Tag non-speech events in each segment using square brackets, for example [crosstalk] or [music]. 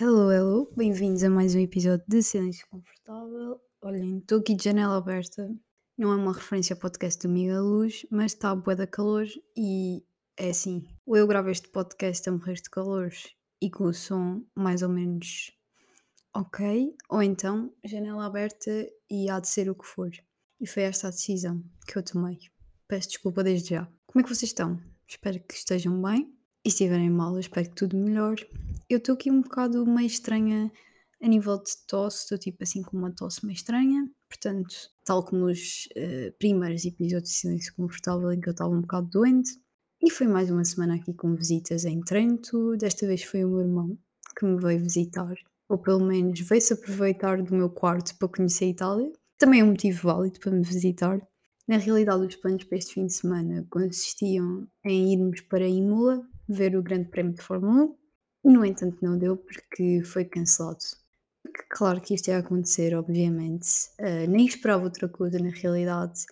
Hello, hello, bem-vindos a mais um episódio de Silêncio Confortável. Olhem, estou aqui de janela aberta, não é uma referência ao podcast do Miguel Luz, mas está a bué da calor e é assim, ou eu gravo este podcast a morrer de calor e com o som mais ou menos ok, ou então janela aberta e há de ser o que for. E foi esta a decisão que eu tomei. Peço desculpa desde já. Como é que vocês estão? Espero que estejam bem. E se estiverem mal, eu espero que tudo melhore. Eu estou aqui um bocado meio estranha a nível de tosse, estou tipo assim com uma tosse meio estranha. Portanto, tal como os uh, primeiros episódios de Silêncio Confortável em que eu estava um bocado doente. E foi mais uma semana aqui com visitas em Trento. Desta vez foi o meu irmão que me veio visitar, ou pelo menos veio-se aproveitar do meu quarto para conhecer a Itália. Também é um motivo válido para me visitar. Na realidade, os planos para este fim de semana consistiam em irmos para Imola, ver o Grande Prémio de Fórmula 1, e no entanto não deu porque foi cancelado. Claro que isto ia acontecer, obviamente, uh, nem esperava outra coisa na realidade.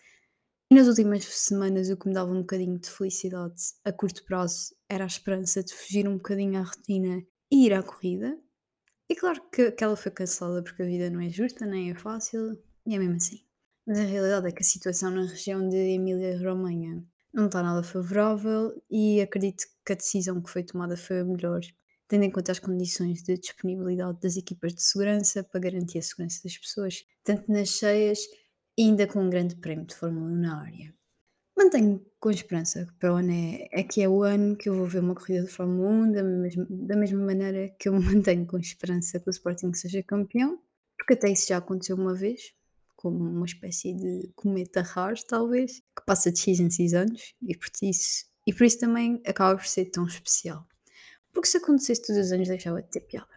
E nas últimas semanas o que me dava um bocadinho de felicidade a curto prazo era a esperança de fugir um bocadinho à rotina e ir à corrida. E claro que aquela foi cancelada porque a vida não é justa, nem é fácil, e é mesmo assim. Mas a realidade é que a situação na região de Emília-Romanha não está nada favorável e acredito que a decisão que foi tomada foi a melhor, tendo em conta as condições de disponibilidade das equipas de segurança para garantir a segurança das pessoas, tanto nas cheias ainda com um grande prémio de Fórmula 1 na área. Mantenho com esperança que para o ano é, é que é o ano que eu vou ver uma corrida de Fórmula 1 da mesma, da mesma maneira que eu [laughs] mantenho com esperança que o Sporting seja campeão, porque até isso já aconteceu uma vez, como uma espécie de cometa raro, talvez, que passa de X em X anos e por isso, e por isso também acaba por ser tão especial. Porque se acontecesse todos os anos deixava de ter piada.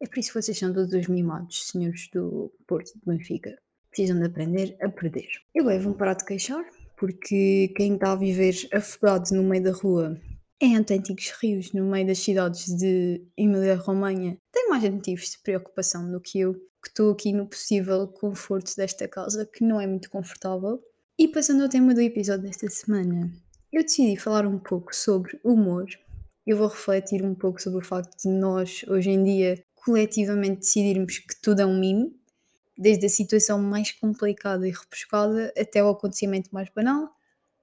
É por isso que vocês são todos os mimados, senhores do Porto de Benfica. Precisam de aprender a perder. E agora vão parar de queixar, porque quem está a viver afogado no meio da rua em autênticos rios no meio das cidades de Emília-Romanha tem mais motivos de preocupação do que eu, que estou aqui no possível conforto desta casa, que não é muito confortável. E passando ao tema do episódio desta semana, eu decidi falar um pouco sobre humor. Eu vou refletir um pouco sobre o facto de nós, hoje em dia, coletivamente decidirmos que tudo é um mimo, desde a situação mais complicada e repuscada até o acontecimento mais banal.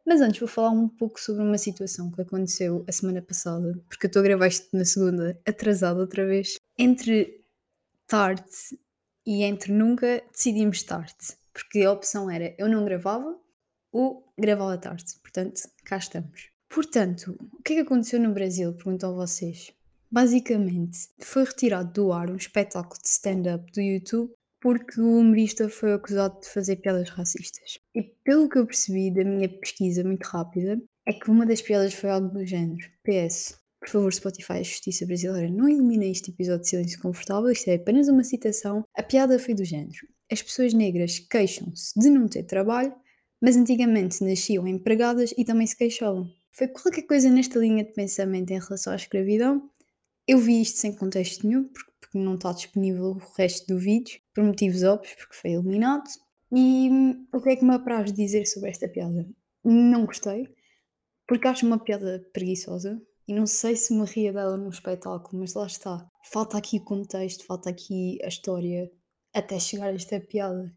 Mas antes vou falar um pouco sobre uma situação que aconteceu a semana passada, porque eu estou a gravar isto na segunda, atrasada outra vez. Entre tarde e entre nunca decidimos tarde, porque a opção era eu não gravava ou gravava tarde. Portanto, cá estamos. Portanto, o que é que aconteceu no Brasil? Perguntam vocês. Basicamente, foi retirado do ar um espetáculo de stand-up do YouTube porque o humorista foi acusado de fazer piadas racistas. E pelo que eu percebi da minha pesquisa muito rápida, é que uma das piadas foi algo do género. PS, por favor, Spotify, a Justiça Brasileira, não elimina este episódio de Silêncio Confortável, isto é apenas uma citação. A piada foi do género. As pessoas negras queixam-se de não ter trabalho, mas antigamente nasciam empregadas e também se queixavam. Foi qualquer coisa nesta linha de pensamento em relação à escravidão. Eu vi isto sem contexto nenhum, porque não está disponível o resto do vídeo, por motivos óbvios, porque foi eliminado. E hum, o que é que me apraz dizer sobre esta piada? Não gostei, porque acho uma piada preguiçosa, e não sei se me ria dela num espetáculo, mas lá está. Falta aqui o contexto, falta aqui a história até chegar a esta piada.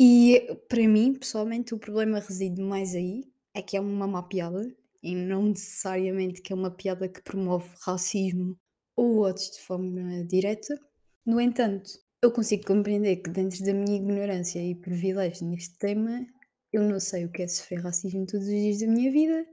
E para mim, pessoalmente, o problema reside mais aí, é que é uma má piada, e não necessariamente que é uma piada que promove racismo ou outros de forma direta. No entanto, eu consigo compreender que dentro da minha ignorância e privilégio neste tema, eu não sei o que é sofrer racismo todos os dias da minha vida,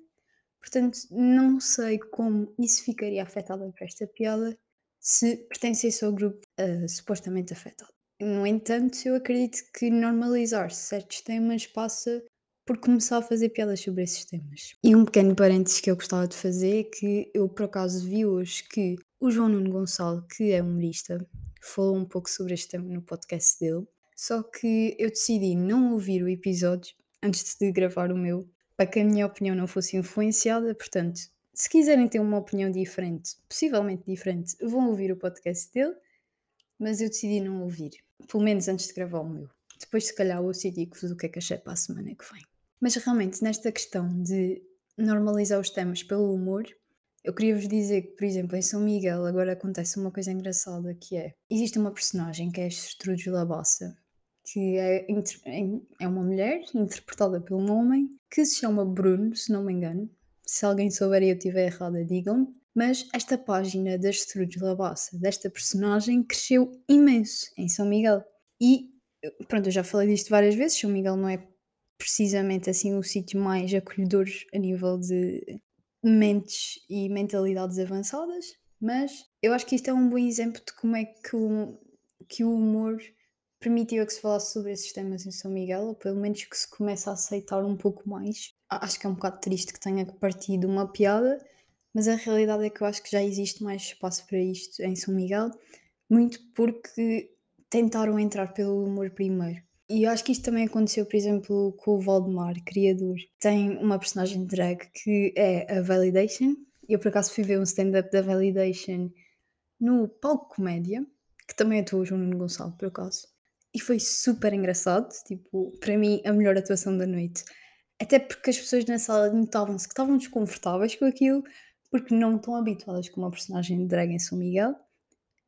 portanto não sei como isso ficaria afetado por esta piada se pertencesse ao grupo uh, supostamente afetado. No entanto, eu acredito que normalizar certos temas passa por começar a fazer piadas sobre esses temas. E um pequeno parênteses que eu gostava de fazer é que eu por acaso vi hoje que o João Nuno Gonçalo, que é humorista, falou um pouco sobre este tema no podcast dele, só que eu decidi não ouvir o episódio antes de gravar o meu, para que a minha opinião não fosse influenciada, portanto, se quiserem ter uma opinião diferente, possivelmente diferente, vão ouvir o podcast dele, mas eu decidi não ouvir, pelo menos antes de gravar o meu. Depois, se calhar, eu digo-vos o que é que achei para a semana que vem. Mas realmente, nesta questão de normalizar os temas pelo humor, Eu queria vos dizer que, por exemplo, em São Miguel agora acontece uma coisa engraçada que é, existe uma personagem que é Estrudes Labassa, que é, é uma mulher interpretada por um homem que se chama Bruno, se não me engano. Se alguém souber e eu estiver errada, digam-me. Mas esta página da Estrudes Labassa, desta personagem, cresceu imenso em São Miguel. E, pronto, eu já falei disto várias vezes, São Miguel não é precisamente assim o sítio mais acolhedor a nível de mentes e mentalidades avançadas, mas eu acho que isto é um bom exemplo de como é que o, que o humor permitiu que se falasse sobre esses temas em São Miguel, ou pelo menos que se comece a aceitar um pouco mais. Acho que é um bocado triste que tenha partido uma piada, mas a realidade é que eu acho que já existe mais espaço para isto em São Miguel, muito porque tentaram entrar pelo humor primeiro. E eu acho que isto também aconteceu, por exemplo, com o Valdemar, criador. Tem uma personagem drag que é a Validation. Eu, por acaso, fui ver um stand-up da Validation no Palco Comédia, que também atuou o João Nuno Gonçalo, por acaso. E foi super engraçado, tipo, para mim, a melhor atuação da noite. Até porque as pessoas na sala notavam-se que estavam desconfortáveis com aquilo, porque não estão habituadas com uma personagem de drag em São Miguel.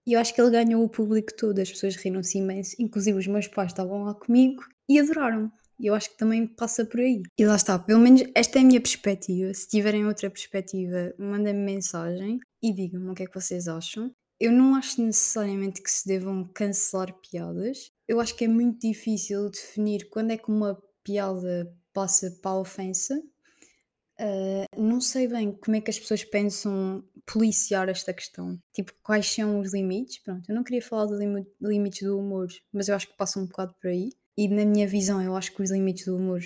E eu acho que ele ganhou o público todo, as pessoas riram-se imenso, inclusive os meus pais estavam lá comigo e adoraram. E eu acho que também passa por aí. E lá está, pelo menos esta é a minha perspectiva. Se tiverem outra perspectiva, mandem-me mensagem e digam-me o que é que vocês acham. Eu não acho necessariamente que se devam cancelar piadas. Eu acho que é muito difícil definir quando é que uma piada passa para a ofensa. Uh, não sei bem como é que as pessoas pensam policiar esta questão. Tipo, quais são os limites? Pronto, eu não queria falar dos lim limites do humor, mas eu acho que passa um bocado por aí. E na minha visão, eu acho que os limites do humor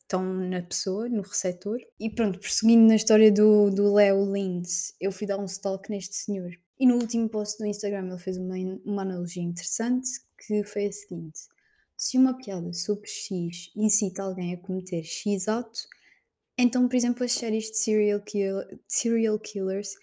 estão na pessoa, no receptor. E pronto, prosseguindo na história do, do Leo Lins, eu fui dar um stalk neste senhor. E no último post do Instagram ele fez uma, uma analogia interessante que foi a seguinte: se uma piada sobre X incita alguém a cometer X ato, então, por exemplo, as séries de serial, kill, serial killers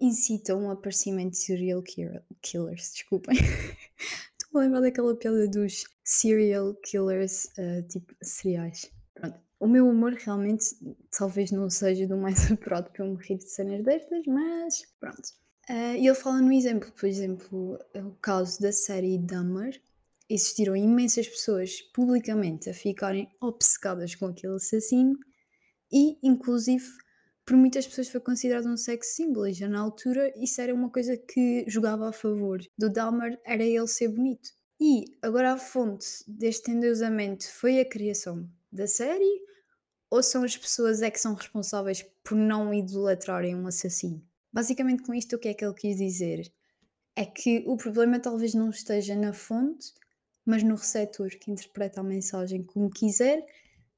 incitam o aparecimento de serial killers. Desculpem. [laughs] Estou a lembrar daquela piada dos serial killers, uh, tipo cereais. Pronto. O meu humor realmente talvez não seja do mais [laughs] apurado para eu me rir de cenas destas, mas pronto. Uh, e ele fala no exemplo, por exemplo, o caso da série Dahmer. Existiram imensas pessoas publicamente a ficarem obcecadas com aquele assassino e, inclusive, por muitas pessoas foi considerado um sex symbol e já na altura isso era uma coisa que jogava a favor do Dahmer, era ele ser bonito. E agora a fonte deste endeusamento foi a criação da série ou são as pessoas é que são responsáveis por não idolatrarem um assassino? Basicamente com isto o que é que ele quis dizer? É que o problema talvez não esteja na fonte, mas no receptor que interpreta a mensagem como quiser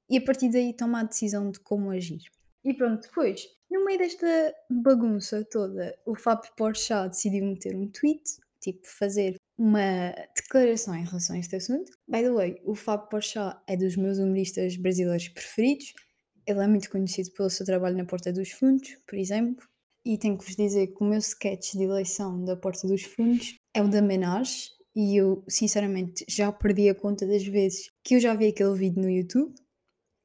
e a partir daí toma a decisão de como agir. E pronto, depois, no meio desta bagunça toda, o Fábio Porchat decidiu meter um tweet, tipo fazer uma declaração em relação a este assunto. By the way, o Fábio Porchat é dos meus humoristas brasileiros preferidos. Ele é muito conhecido pelo seu trabalho na Porta dos Fundos, por exemplo. E tenho que vos dizer que o meu sketch de eleição da Porta dos Fundos é o da Menage. E eu, sinceramente, já perdi a conta das vezes que eu já vi aquele vídeo no YouTube.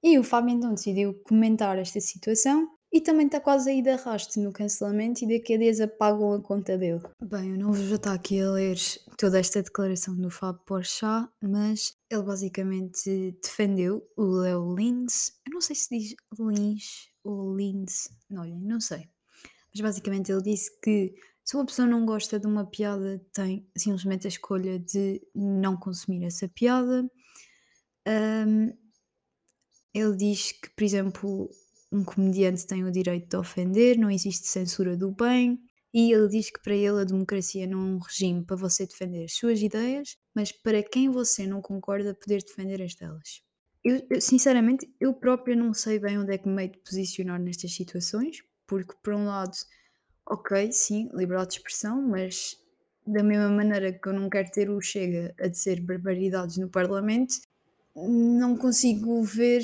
E o Fábio então decidiu comentar esta situação e também está quase aí de arraste no cancelamento e daqui a dias apagam a conta dele. Bem, eu não vou já estar aqui a ler toda esta declaração do Fábio Porchat, mas ele basicamente defendeu o Leo Lins. Eu não sei se diz Lins ou Lins, não sei. Mas basicamente ele disse que se uma pessoa não gosta de uma piada, tem simplesmente a escolha de não consumir essa piada. Um, ele diz que, por exemplo, um comediante tem o direito de ofender, não existe censura do bem, e ele diz que para ele a democracia não é um regime para você defender as suas ideias, mas para quem você não concorda poder defender as delas. Eu, eu, sinceramente, eu própria não sei bem onde é que me meio de posicionar nestas situações, porque por um lado, ok, sim, liberdade de expressão, mas da mesma maneira que eu não quero ter o Chega a dizer barbaridades no Parlamento, não consigo ver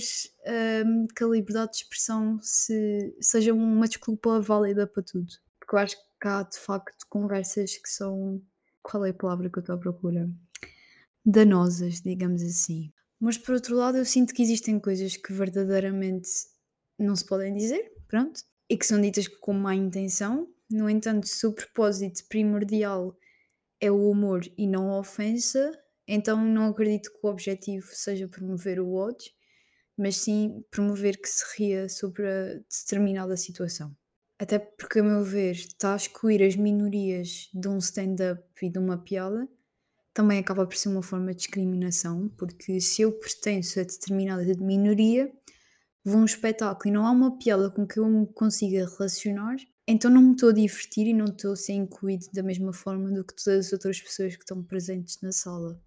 um, que a liberdade de expressão se, seja uma desculpa válida para tudo. Porque eu acho que há de facto conversas que são. Qual é a palavra que eu estou à procura? Danosas, digamos assim. Mas por outro lado, eu sinto que existem coisas que verdadeiramente não se podem dizer, pronto. e que são ditas com má intenção. No entanto, se o propósito primordial é o humor e não a ofensa, então não acredito que o objetivo seja promover o ódio, mas sim promover que se ria sobre a determinada situação. Até porque, a meu ver, está a excluir as minorias de um stand-up e de uma piada, também acaba por ser uma forma de discriminação, porque se eu pertenço a determinada minoria, vou a um espetáculo e não há uma piada com que eu me consiga relacionar, então não me estou a divertir e não estou a ser incluído da mesma forma do que todas as outras pessoas que estão presentes na sala.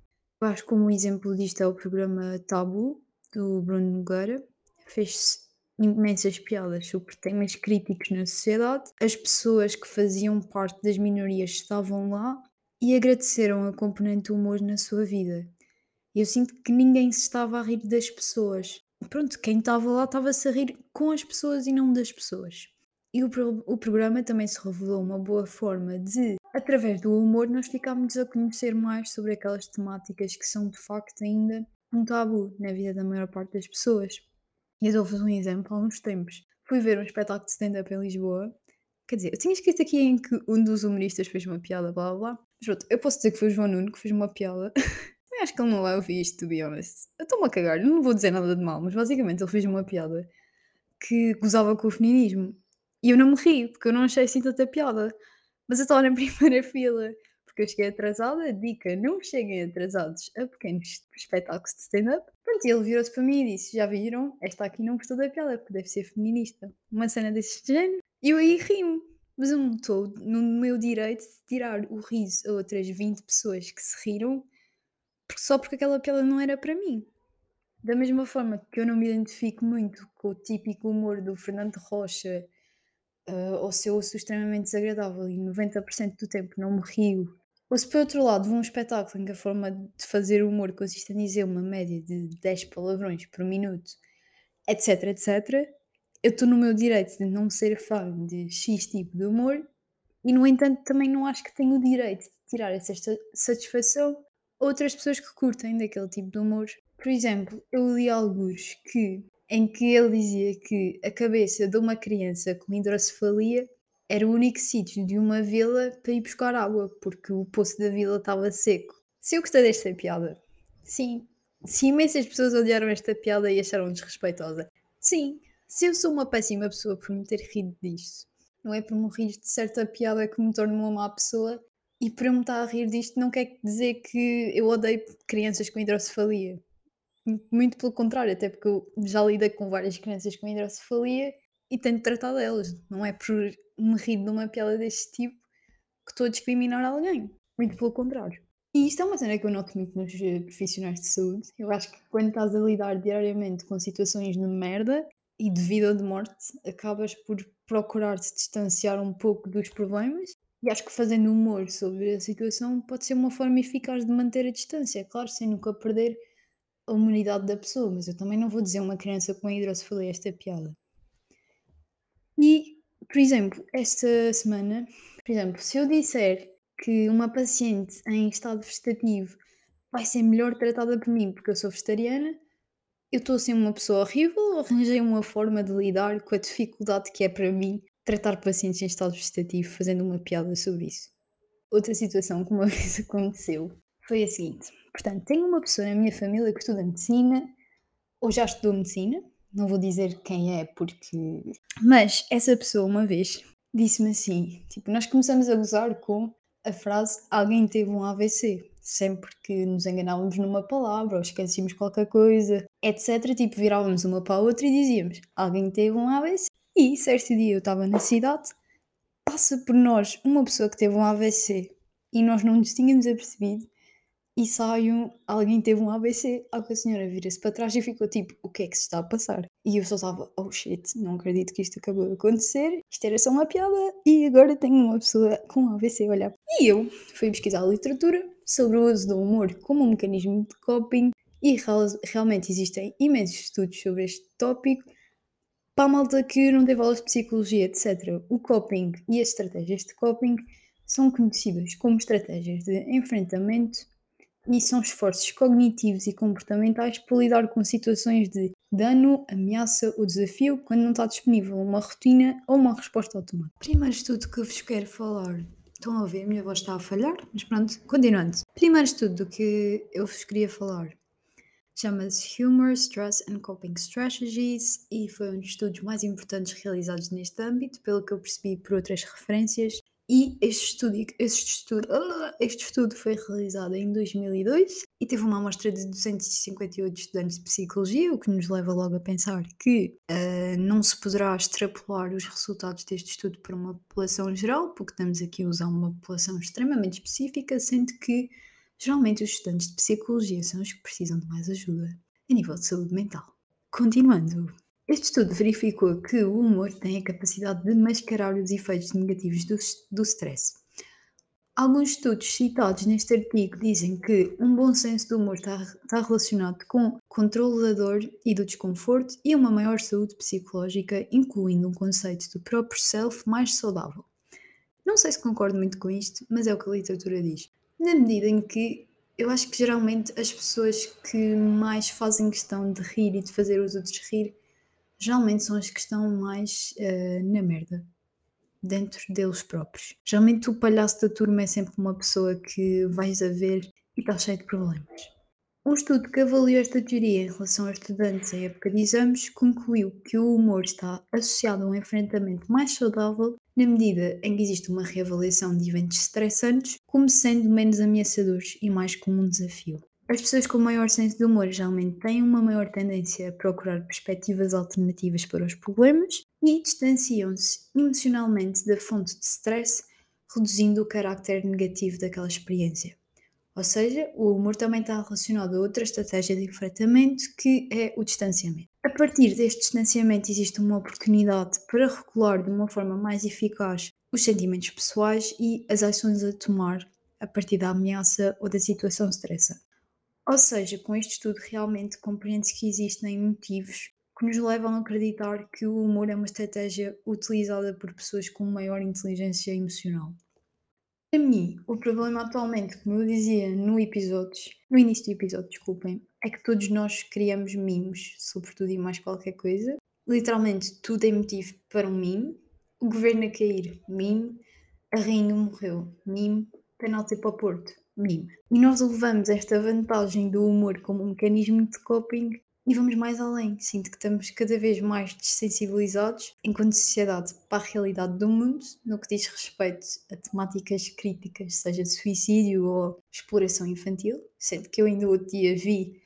Eu acho que um exemplo disto é o programa Tabu, do Bruno Nogueira. Fez imensas piadas sobre temas críticos na sociedade. As pessoas que faziam parte das minorias estavam lá e agradeceram a componente do humor na sua vida. Eu sinto que ninguém se estava a rir das pessoas. Pronto, quem estava lá estava-se a rir com as pessoas e não das pessoas. E o, pro o programa também se revelou uma boa forma de, através do humor, nós ficarmos a conhecer mais sobre aquelas temáticas que são de facto ainda um tabu na vida da maior parte das pessoas. E eu dou-vos um exemplo há uns tempos. Fui ver um espetáculo de stand-up em Lisboa. Quer dizer, eu tinha escrito aqui em que um dos humoristas fez uma piada, blá blá. Mas pronto, eu posso dizer que foi o João Nuno que fez uma piada. [laughs] eu acho que ele não vai ouvir isto, to be honest. Eu estou-me a cagar, não vou dizer nada de mal, mas basicamente ele fez uma piada que gozava com o feminismo. E eu não me ri, porque eu não achei assim tanta piada. Mas eu estava na [laughs] primeira fila porque eu cheguei atrasada. Dica: não cheguem atrasados a pequenos espetáculos de stand-up. Pronto, ele virou-se para mim e disse: Já viram? Esta aqui não gostou da piada porque deve ser feminista. Uma cena desse género. E eu aí ri-me. Mas eu não estou no meu direito de tirar o riso a outras 20 pessoas que se riram só porque aquela piada não era para mim. Da mesma forma que eu não me identifico muito com o típico humor do Fernando Rocha, uh, ou se eu ouço extremamente desagradável e 90% do tempo não me rio ou se por outro lado vou um espetáculo em que a forma de fazer humor consiste em dizer uma média de 10 palavrões por minuto, etc, etc, eu estou no meu direito de não ser fã de X tipo de humor e, no entanto, também não acho que tenho o direito de tirar essa satisfação a outras pessoas que curtem daquele tipo de humor. Por exemplo, eu li alguns que, em que ele dizia que a cabeça de uma criança com hidrocefalia era o único sítio de uma vila para ir buscar água, porque o poço da vila estava seco. Se eu gostei desta piada, sim. Se imensas pessoas odiaram esta piada e acharam desrespeitosa, sim. Se eu sou uma péssima pessoa por me ter rido disto, não é por me rir de certa piada que me torna uma má pessoa, e por eu me estar a rir disto não quer dizer que eu odeio crianças com hidrocefalia. Muito pelo contrário, até porque eu já lidei com várias crianças com hidrocefalia e tento tratar delas. Não é por me rir de uma piada deste tipo que estou a discriminar alguém. Muito pelo contrário. E isto é uma cena que eu noto muito nos eh, profissionais de saúde. Eu acho que quando estás a lidar diariamente com situações de merda e de vida ou de morte, acabas por procurar te distanciar um pouco dos problemas. E acho que fazendo humor sobre a situação pode ser uma forma eficaz de manter a distância. Claro, sem nunca perder a humanidade da pessoa, mas eu também não vou dizer uma criança com hidrocefalia esta piada. E por exemplo, esta semana, por exemplo, se eu disser que uma paciente em estado vegetativo vai ser melhor tratada por mim porque eu sou vegetariana, eu estou a ser uma pessoa horrível arranjei uma forma de lidar com a dificuldade que é para mim tratar pacientes em estado vegetativo fazendo uma piada sobre isso. Outra situação que uma [laughs] vez aconteceu foi a seguinte: portanto, tenho uma pessoa na minha família que estuda medicina ou já estudou medicina não vou dizer quem é porque. Mas essa pessoa uma vez disse-me assim: tipo, nós começamos a gozar com a frase alguém teve um AVC. Sempre que nos enganávamos numa palavra ou esquecíamos qualquer coisa, etc. Tipo, virávamos uma para a outra e dizíamos alguém teve um AVC. E certo dia eu estava na cidade, passa por nós uma pessoa que teve um AVC e nós não nos tínhamos apercebido e saio, alguém teve um ABC, a senhora vira-se para trás e ficou tipo, o que é que se está a passar? E eu só estava, oh shit, não acredito que isto acabou de acontecer, isto era só uma piada e agora tenho uma pessoa com um ABC a olhar. E eu fui pesquisar literatura sobre o uso do humor como um mecanismo de coping e realmente existem imensos estudos sobre este tópico. Para a malta que não teve aulas de psicologia, etc., o coping e as estratégias de coping são conhecidas como estratégias de enfrentamento e são esforços cognitivos e comportamentais para lidar com situações de dano, ameaça ou desafio quando não está disponível uma rotina ou uma resposta automática. Primeiro estudo que vos quero falar. Estão a ver, a minha voz está a falhar, mas pronto, continuando. Primeiro estudo do que eu vos queria falar chama-se Humor, Stress and Coping Strategies e foi um dos estudos mais importantes realizados neste âmbito, pelo que eu percebi por outras referências. E este estudo, este estudo, [laughs] este estudo foi realizado em 2002 e teve uma amostra de 258 estudantes de psicologia, o que nos leva logo a pensar que uh, não se poderá extrapolar os resultados deste estudo para uma população geral, porque estamos aqui a usar uma população extremamente específica, sendo que geralmente os estudantes de psicologia são os que precisam de mais ajuda a nível de saúde mental. Continuando, este estudo verificou que o humor tem a capacidade de mascarar os efeitos negativos do, do stress. Alguns estudos citados neste artigo dizem que um bom senso do humor está, relacionado com controle da dor e do desconforto e uma maior saúde psicológica, incluindo um conceito do próprio self mais saudável. Não sei se concordo muito com isto, mas é o que a literatura diz. Na medida em que eu acho que geralmente as pessoas que mais fazem questão de rir e de fazer os outros rir geralmente são as que estão mais uh, na merda dentro deles próprios. Geralmente o palhaço da turma é sempre uma pessoa que vais a ver e está cheio de problemas. Um estudo que avaliou esta teoria em relação a estudantes em época de exames concluiu que o humor está associado a um enfrentamento mais saudável na medida em que existe uma reavaliação de eventos estressantes como sendo menos ameaçadores e mais como um desafio. As pessoas com maior senso de humor geralmente têm uma maior tendência a procurar perspectivas alternativas para os problemas e distanciam-se emocionalmente da fonte de stress, reduzindo o carácter negativo daquela experiência. Ou seja, o humor também está relacionado a outra estratégia de enfrentamento que é o distanciamento. A partir deste distanciamento existe uma oportunidade para regular de uma forma mais eficaz os sentimentos pessoais e as ações a tomar a partir da ameaça ou da situação estressante. Ou seja, com este estudo realmente compreende-se que existem motivos que nos levam a acreditar que o humor é uma estratégia utilizada por pessoas com maior inteligência emocional. Para mim, o problema atualmente, como eu dizia no episódio, no início do episódio, desculpem, é que todos nós criamos mimos, sobretudo e mais qualquer coisa. Literalmente tudo é motivo para um mime. O governo a cair, mime. A rainha morreu, mime. Penalti para o Porto, mime. E nós levamos esta vantagem do humor como um mecanismo de coping e vamos mais além. Sinto que estamos cada vez mais desensibilizados, enquanto sociedade, para a realidade do mundo, no que diz respeito a temáticas críticas, seja suicídio ou exploração infantil. Sendo que eu ainda outro dia vi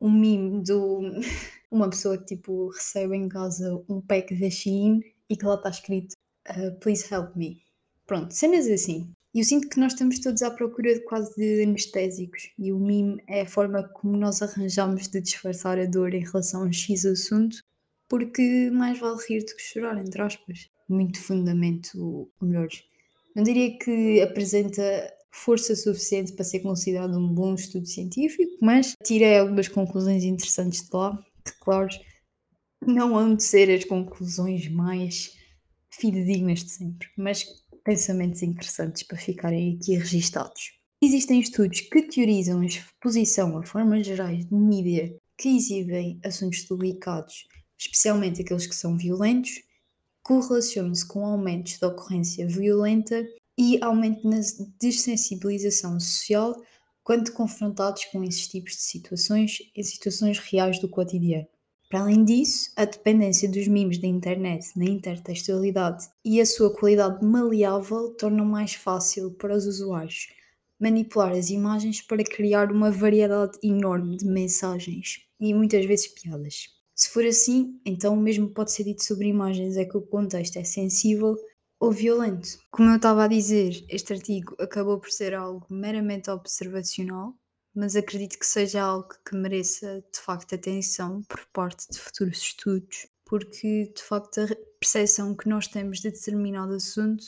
um meme de [laughs] uma pessoa que tipo recebe em casa um pack da Shein e que lá está escrito uh, Please help me. Pronto, cenas assim. E eu sinto que nós estamos todos à procura de quase de anestésicos e o mime é a forma como nós arranjamos de disfarçar a dor em relação a um X assunto, porque mais vale rir do que chorar, entre aspas. Muito fundamento, ou melhor, não diria que apresenta força suficiente para ser considerado um bom estudo científico, mas tirei algumas conclusões interessantes de lá, que, claro, não hão de ser as conclusões mais fidedignas de sempre, mas pensamentos interessantes para ficarem aqui registados. Existem estudos que teorizam a exposição a formas gerais de mídia que exibem assuntos delicados, especialmente aqueles que são violentos, correlacionam-se com aumentos da ocorrência violenta e aumento na dessensibilização social quando confrontados com esses tipos de situações em situações reais do cotidiano. Para além disso, a dependência dos memes da internet na intertextualidade e a sua qualidade maleável tornam mais fácil para os usuários manipular as imagens para criar uma variedade enorme de mensagens e muitas vezes piadas. Se for assim, então o mesmo pode ser dito sobre imagens, é que o contexto é sensível ou violento. Como eu estava a dizer, este artigo acabou por ser algo meramente observacional mas acredito que seja algo que mereça de facto atenção por parte de futuros estudos, porque de facto a percepção que nós temos de determinado assunto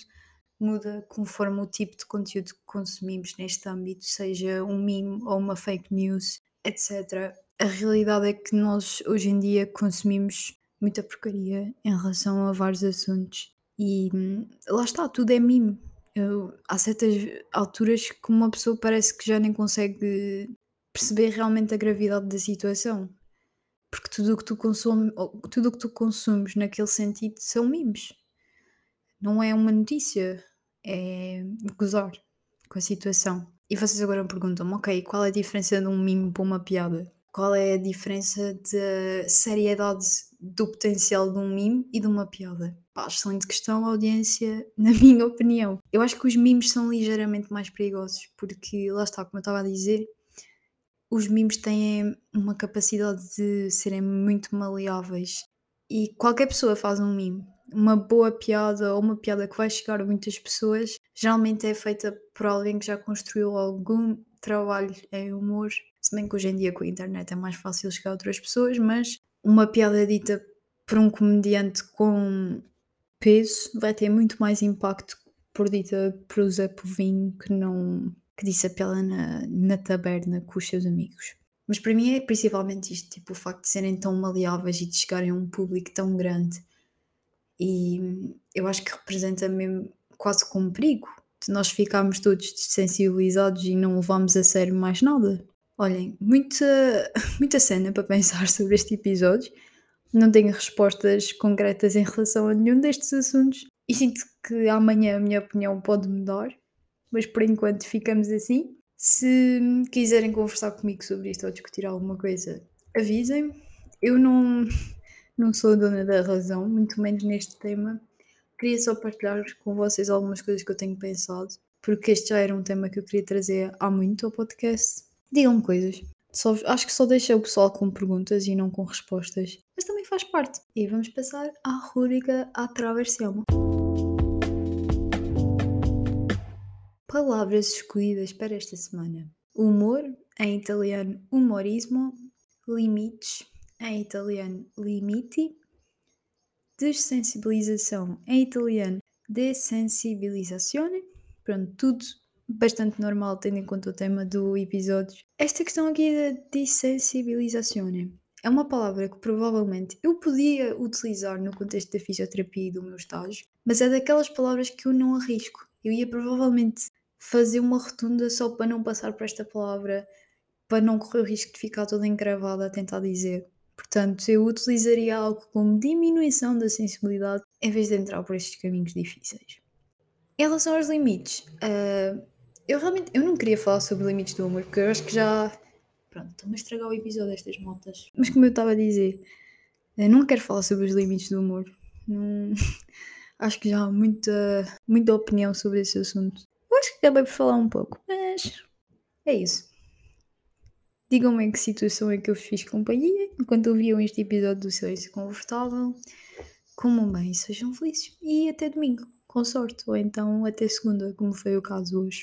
muda conforme o tipo de conteúdo que consumimos neste âmbito, seja um meme ou uma fake news, etc. A realidade é que nós hoje em dia consumimos muita porcaria em relação a vários assuntos e hum, lá está, tudo é meme. Eu, há certas alturas que uma pessoa parece que já nem consegue perceber realmente a gravidade da situação. Porque tudo o que tu consumes, tudo o que tu consumes naquele sentido são memes. Não é uma notícia, é gozar com a situação. E vocês agora perguntam-me, ok, qual é a diferença de um meme para uma piada? Qual é a diferença de seriedade do potencial de um meme e de uma piada? Pá, excelente questão, audiência, [laughs] na minha opinião. Eu acho que os memes são ligeiramente mais perigosos, porque lá está, como eu estava a dizer, os memes têm uma capacidade de serem muito maleáveis e qualquer pessoa faz um meme. Uma boa piada ou uma piada que vai chegar a muitas pessoas geralmente é feita por alguém que já construiu algum trabalho em humor. Se bem que hoje em dia com a internet é mais fácil chegar a outras pessoas, mas uma piada dita por um comediante com peso vai ter muito mais impacto por dita por o Zé Povinho que não que disse a piada na, na taberna com os seus amigos. Mas para mim é principalmente isto, tipo, o facto de serem tão maleáveis e de chegarem a um público tão grande. E eu acho que representa mesmo quase como perigo de nós ficarmos todos desensibilizados e não levarmos a sério mais nada. Olhem, muita, [laughs] muita cena para pensar sobre este episódio. Não tenho respostas concretas em relação a nenhum destes assuntos e sinto que amanhã a minha opinião pode mudar mas por enquanto ficamos assim. Se quiserem conversar comigo sobre isto ou discutir alguma coisa, avisem-me. Eu não, não sou dona da razão, muito menos neste tema. Queria só partilhar com vocês algumas coisas que eu tenho pensado, porque este já era um tema que eu queria trazer há muito ao podcast. Digam-me coisas. Só, acho que só deixei o pessoal com perguntas e não com respostas, mas também faz parte. E vamos passar à rubrica à Traversiamo. Palavras escolhidas para esta semana: humor, em italiano humorismo, limites, em italiano limiti, dessensibilização, em italiano desensibilizzazione. Pronto, tudo bastante normal tendo em conta o tema do episódio. Esta questão aqui da desensibilizazione é uma palavra que provavelmente eu podia utilizar no contexto da fisioterapia e do meu estágio, mas é daquelas palavras que eu não arrisco. Eu ia provavelmente fazer uma rotunda só para não passar por esta palavra, para não correr o risco de ficar toda encravada a tentar dizer. Portanto, eu utilizaria algo como diminuição da sensibilidade em vez de entrar por estes caminhos difíceis. Em relação aos limites, uh, eu realmente eu não queria falar sobre limites do humor, porque eu acho que já. Pronto, estou-me a estragar o episódio destas motas. Mas como eu estava a dizer, eu não quero falar sobre os limites do humor. Não... [laughs] acho que já há muita, muita opinião sobre esse assunto acho que acabei por falar um pouco, mas é isso. Digam-me em que situação é que eu fiz companhia enquanto ouviam este episódio do Silêncio Confortável. Comam bem, sejam felizes e até domingo, com sorte, ou então até segunda, como foi o caso hoje.